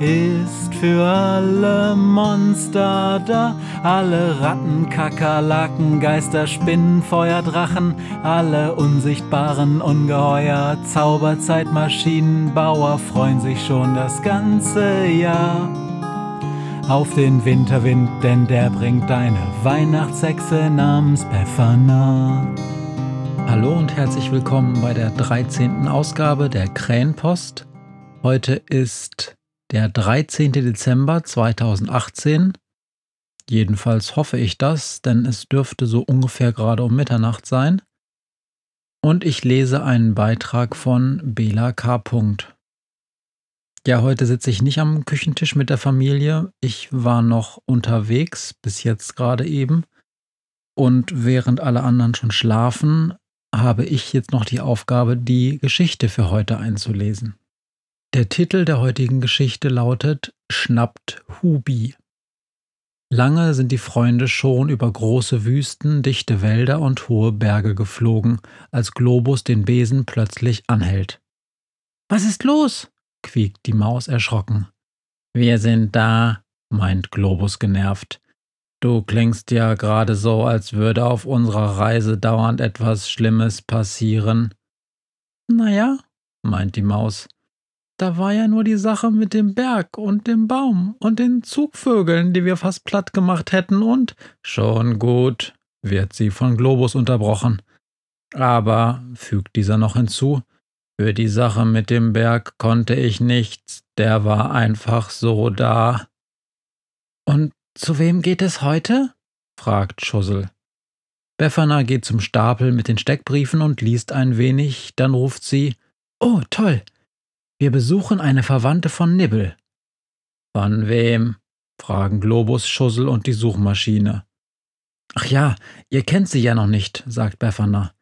ist für alle Monster da, alle Ratten, Kakerlaken, Geister, Spinnen, Feuer, Drachen, alle unsichtbaren Ungeheuer, Zauberzeitmaschinenbauer freuen sich schon das ganze Jahr auf den Winterwind, denn der bringt deine Weihnachtshexe namens Befana. Hallo und herzlich willkommen bei der 13. Ausgabe der Krähenpost. Heute ist der 13. Dezember 2018. Jedenfalls hoffe ich das, denn es dürfte so ungefähr gerade um Mitternacht sein. Und ich lese einen Beitrag von Bela K. Ja, heute sitze ich nicht am Küchentisch mit der Familie. Ich war noch unterwegs, bis jetzt gerade eben. Und während alle anderen schon schlafen, habe ich jetzt noch die Aufgabe, die Geschichte für heute einzulesen. Der Titel der heutigen Geschichte lautet Schnappt Hubi. Lange sind die Freunde schon über große Wüsten, dichte Wälder und hohe Berge geflogen, als Globus den Besen plötzlich anhält. Was ist los? quiekt die Maus erschrocken. Wir sind da, meint Globus genervt. Du klingst ja gerade so, als würde auf unserer Reise dauernd etwas Schlimmes passieren. Naja, meint die Maus, da war ja nur die Sache mit dem Berg und dem Baum und den Zugvögeln, die wir fast platt gemacht hätten und schon gut, wird sie von Globus unterbrochen. Aber, fügt dieser noch hinzu, für die Sache mit dem Berg konnte ich nichts, der war einfach so da. Und zu wem geht es heute? fragt Schussel. Befana geht zum Stapel mit den Steckbriefen und liest ein wenig, dann ruft sie Oh, toll, wir besuchen eine Verwandte von Nibbel. Von wem? fragen Globus, Schussel und die Suchmaschine. Ach ja, ihr kennt sie ja noch nicht, sagt Befana.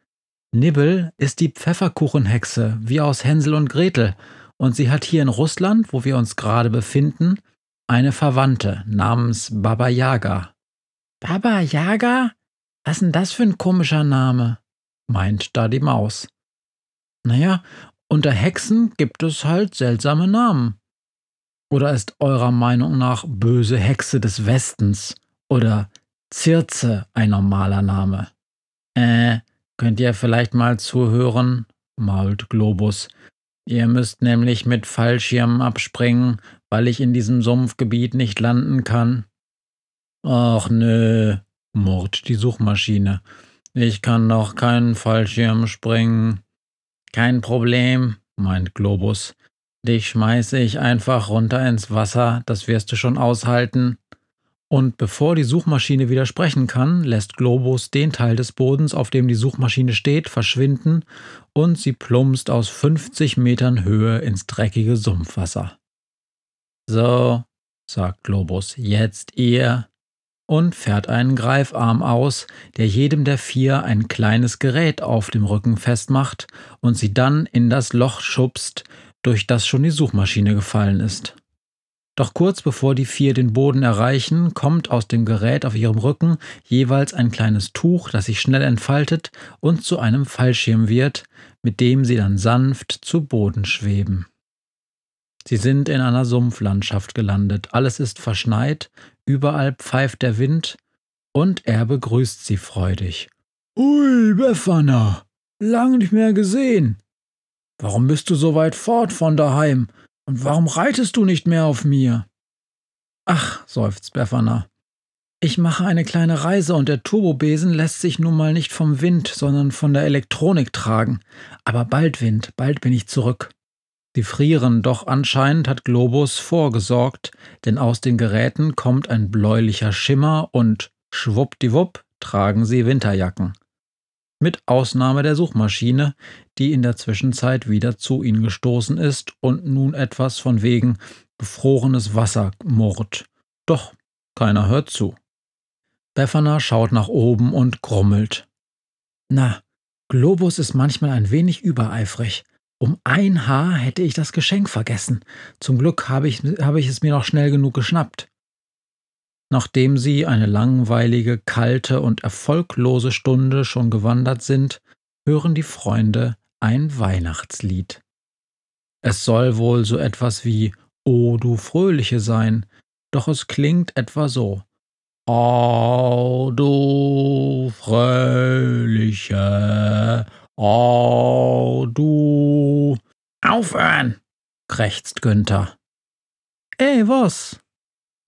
Nibbel ist die Pfefferkuchenhexe, wie aus Hänsel und Gretel, und sie hat hier in Russland, wo wir uns gerade befinden, eine Verwandte namens Baba Yaga. Baba Yaga? Was ist denn das für ein komischer Name? meint da die Maus. Naja, unter Hexen gibt es halt seltsame Namen. Oder ist eurer Meinung nach böse Hexe des Westens oder Zirze ein normaler Name? Äh, könnt ihr vielleicht mal zuhören? mault Globus. Ihr müsst nämlich mit Fallschirmen abspringen, weil ich in diesem Sumpfgebiet nicht landen kann. Ach nö, murrt die Suchmaschine. Ich kann doch keinen Fallschirm springen. Kein Problem, meint Globus. Dich schmeiße ich einfach runter ins Wasser, das wirst du schon aushalten. Und bevor die Suchmaschine widersprechen kann, lässt Globus den Teil des Bodens, auf dem die Suchmaschine steht, verschwinden und sie plumpst aus 50 Metern Höhe ins dreckige Sumpfwasser. So, sagt Globus, jetzt ihr und fährt einen Greifarm aus, der jedem der vier ein kleines Gerät auf dem Rücken festmacht und sie dann in das Loch schubst, durch das schon die Suchmaschine gefallen ist. Doch kurz bevor die vier den Boden erreichen, kommt aus dem Gerät auf ihrem Rücken jeweils ein kleines Tuch, das sich schnell entfaltet und zu einem Fallschirm wird, mit dem sie dann sanft zu Boden schweben. Sie sind in einer Sumpflandschaft gelandet, alles ist verschneit, überall pfeift der Wind, und er begrüßt sie freudig. Ui, Befana, lang nicht mehr gesehen. Warum bist du so weit fort von daheim, und warum reitest du nicht mehr auf mir? Ach, seufzt Befana. Ich mache eine kleine Reise und der Turbobesen lässt sich nun mal nicht vom Wind, sondern von der Elektronik tragen. Aber bald Wind, bald bin ich zurück. Sie frieren, doch anscheinend hat Globus vorgesorgt, denn aus den Geräten kommt ein bläulicher Schimmer und schwuppdiwupp tragen sie Winterjacken. Mit Ausnahme der Suchmaschine, die in der Zwischenzeit wieder zu ihnen gestoßen ist und nun etwas von wegen gefrorenes Wasser murrt. Doch keiner hört zu. Befana schaut nach oben und grummelt. Na, Globus ist manchmal ein wenig übereifrig. Um ein Haar hätte ich das Geschenk vergessen. Zum Glück habe ich, habe ich es mir noch schnell genug geschnappt. Nachdem sie eine langweilige, kalte und erfolglose Stunde schon gewandert sind, hören die Freunde ein Weihnachtslied. Es soll wohl so etwas wie O du Fröhliche sein, doch es klingt etwa so. O du Fröhliche, o du. Aufhören! krächzt Günther. Ey, was?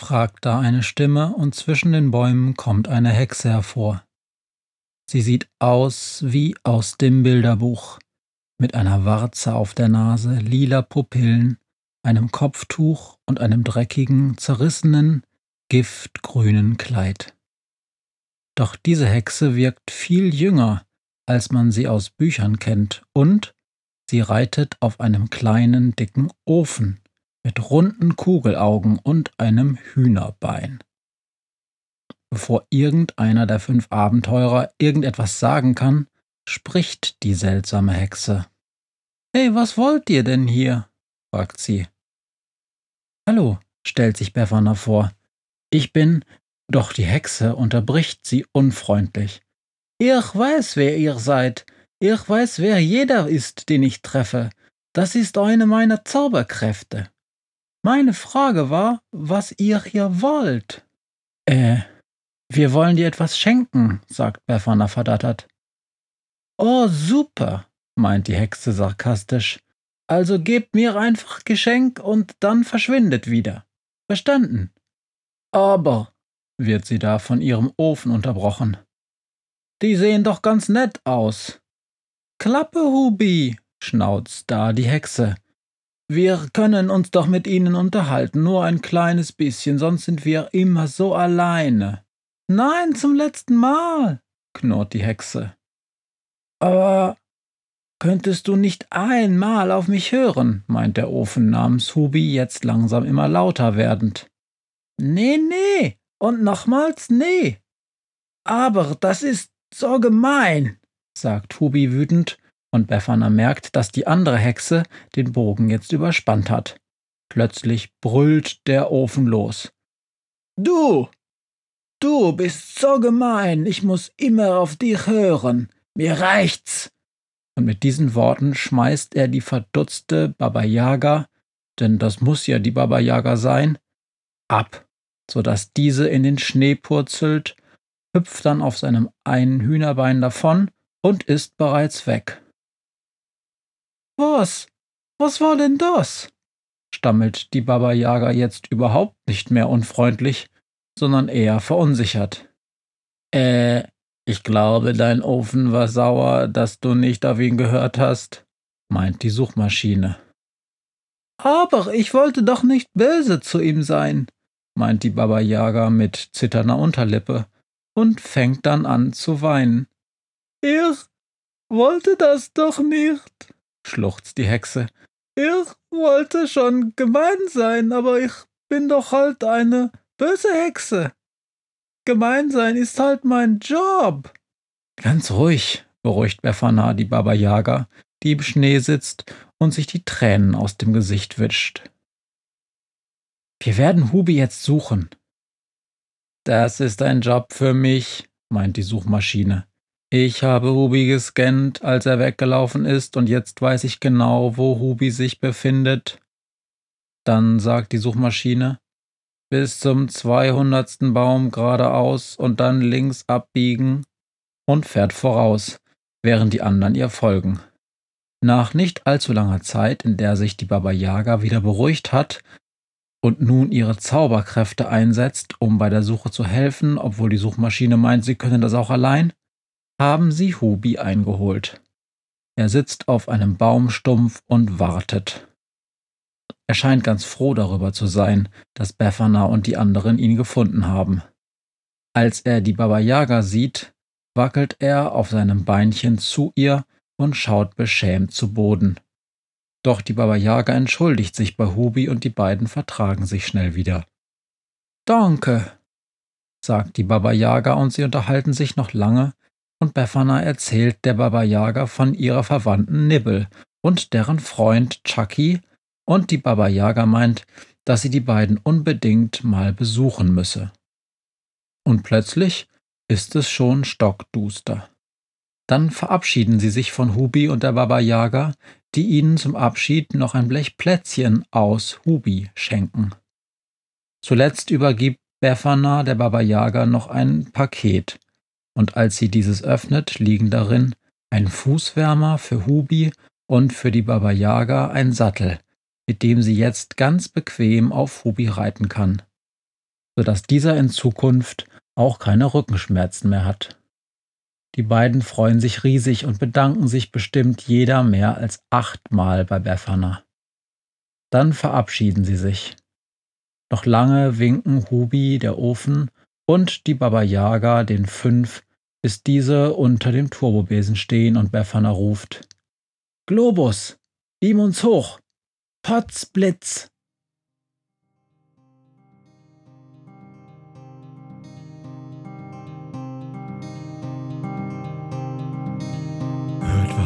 fragt da eine Stimme, und zwischen den Bäumen kommt eine Hexe hervor. Sie sieht aus wie aus dem Bilderbuch, mit einer Warze auf der Nase, lila Pupillen, einem Kopftuch und einem dreckigen, zerrissenen, giftgrünen Kleid. Doch diese Hexe wirkt viel jünger, als man sie aus Büchern kennt, und sie reitet auf einem kleinen, dicken Ofen mit runden Kugelaugen und einem Hühnerbein. Bevor irgendeiner der fünf Abenteurer irgendetwas sagen kann, spricht die seltsame Hexe. Hey, was wollt ihr denn hier? fragt sie. Hallo, stellt sich Befana vor. Ich bin, doch die Hexe unterbricht sie unfreundlich. Ich weiß, wer ihr seid. Ich weiß, wer jeder ist, den ich treffe. Das ist eine meiner Zauberkräfte. Meine Frage war, was ihr hier wollt. Äh, wir wollen dir etwas schenken, sagt Befana verdattert. Oh, super, meint die Hexe sarkastisch. Also gebt mir einfach Geschenk und dann verschwindet wieder. Verstanden? Aber, wird sie da von ihrem Ofen unterbrochen. Die sehen doch ganz nett aus. Klappe, Hubi, schnauzt da die Hexe. Wir können uns doch mit ihnen unterhalten, nur ein kleines bisschen, sonst sind wir immer so alleine. Nein, zum letzten Mal, knurrt die Hexe. Aber könntest du nicht einmal auf mich hören, meint der Ofen namens Hubi jetzt langsam immer lauter werdend. Nee, nee, und nochmals nee. Aber das ist so gemein, sagt Hubi wütend, und Befana merkt, dass die andere Hexe den Bogen jetzt überspannt hat. Plötzlich brüllt der Ofen los. Du! Du bist so gemein, ich muss immer auf dich hören. Mir reicht's. Und mit diesen Worten schmeißt er die verdutzte Baba Yaga, denn das muss ja die Baba Yaga sein, ab, so dass diese in den Schnee purzelt hüpft dann auf seinem einen Hühnerbein davon und ist bereits weg. Was? Was war denn das? stammelt die Baba Yaga jetzt überhaupt nicht mehr unfreundlich, sondern eher verunsichert. Äh, ich glaube, dein Ofen war sauer, dass du nicht auf ihn gehört hast, meint die Suchmaschine. Aber ich wollte doch nicht böse zu ihm sein, meint die Baba Yaga mit zitternder Unterlippe und fängt dann an zu weinen. Ich wollte das doch nicht, schluchzt die Hexe. Ich wollte schon gemein sein, aber ich bin doch halt eine böse Hexe. Gemein sein ist halt mein Job. Ganz ruhig, beruhigt Befana die Baba Yaga, die im Schnee sitzt und sich die Tränen aus dem Gesicht wischt. Wir werden Hubi jetzt suchen, das ist ein Job für mich, meint die Suchmaschine. Ich habe Hubi gescannt, als er weggelaufen ist, und jetzt weiß ich genau, wo Hubi sich befindet. Dann sagt die Suchmaschine, bis zum 200. Baum geradeaus und dann links abbiegen und fährt voraus, während die anderen ihr folgen. Nach nicht allzu langer Zeit, in der sich die Baba Yaga wieder beruhigt hat, und nun ihre Zauberkräfte einsetzt, um bei der Suche zu helfen, obwohl die Suchmaschine meint, sie könne das auch allein, haben sie Hubi eingeholt. Er sitzt auf einem Baumstumpf und wartet. Er scheint ganz froh darüber zu sein, dass Befana und die anderen ihn gefunden haben. Als er die Baba Yaga sieht, wackelt er auf seinem Beinchen zu ihr und schaut beschämt zu Boden. Doch die Baba Yaga entschuldigt sich bei Hubi und die beiden vertragen sich schnell wieder. Danke, sagt die Baba Yaga und sie unterhalten sich noch lange und Befana erzählt der Baba Yaga von ihrer Verwandten Nibble und deren Freund Chucky und die Baba Yaga meint, dass sie die beiden unbedingt mal besuchen müsse. Und plötzlich ist es schon stockduster. Dann verabschieden sie sich von Hubi und der Baba Yaga, die ihnen zum Abschied noch ein Blech Plätzchen aus Hubi schenken. Zuletzt übergibt Befana der Baba Yaga noch ein Paket, und als sie dieses öffnet, liegen darin ein Fußwärmer für Hubi und für die Baba Yaga ein Sattel, mit dem sie jetzt ganz bequem auf Hubi reiten kann, sodass dieser in Zukunft auch keine Rückenschmerzen mehr hat. Die beiden freuen sich riesig und bedanken sich bestimmt jeder mehr als achtmal bei Befana. Dann verabschieden sie sich. Noch lange winken Hubi, der Ofen, und die Baba Yaga den fünf, bis diese unter dem Turbobesen stehen und Befana ruft: Globus, beam uns hoch! Potzblitz!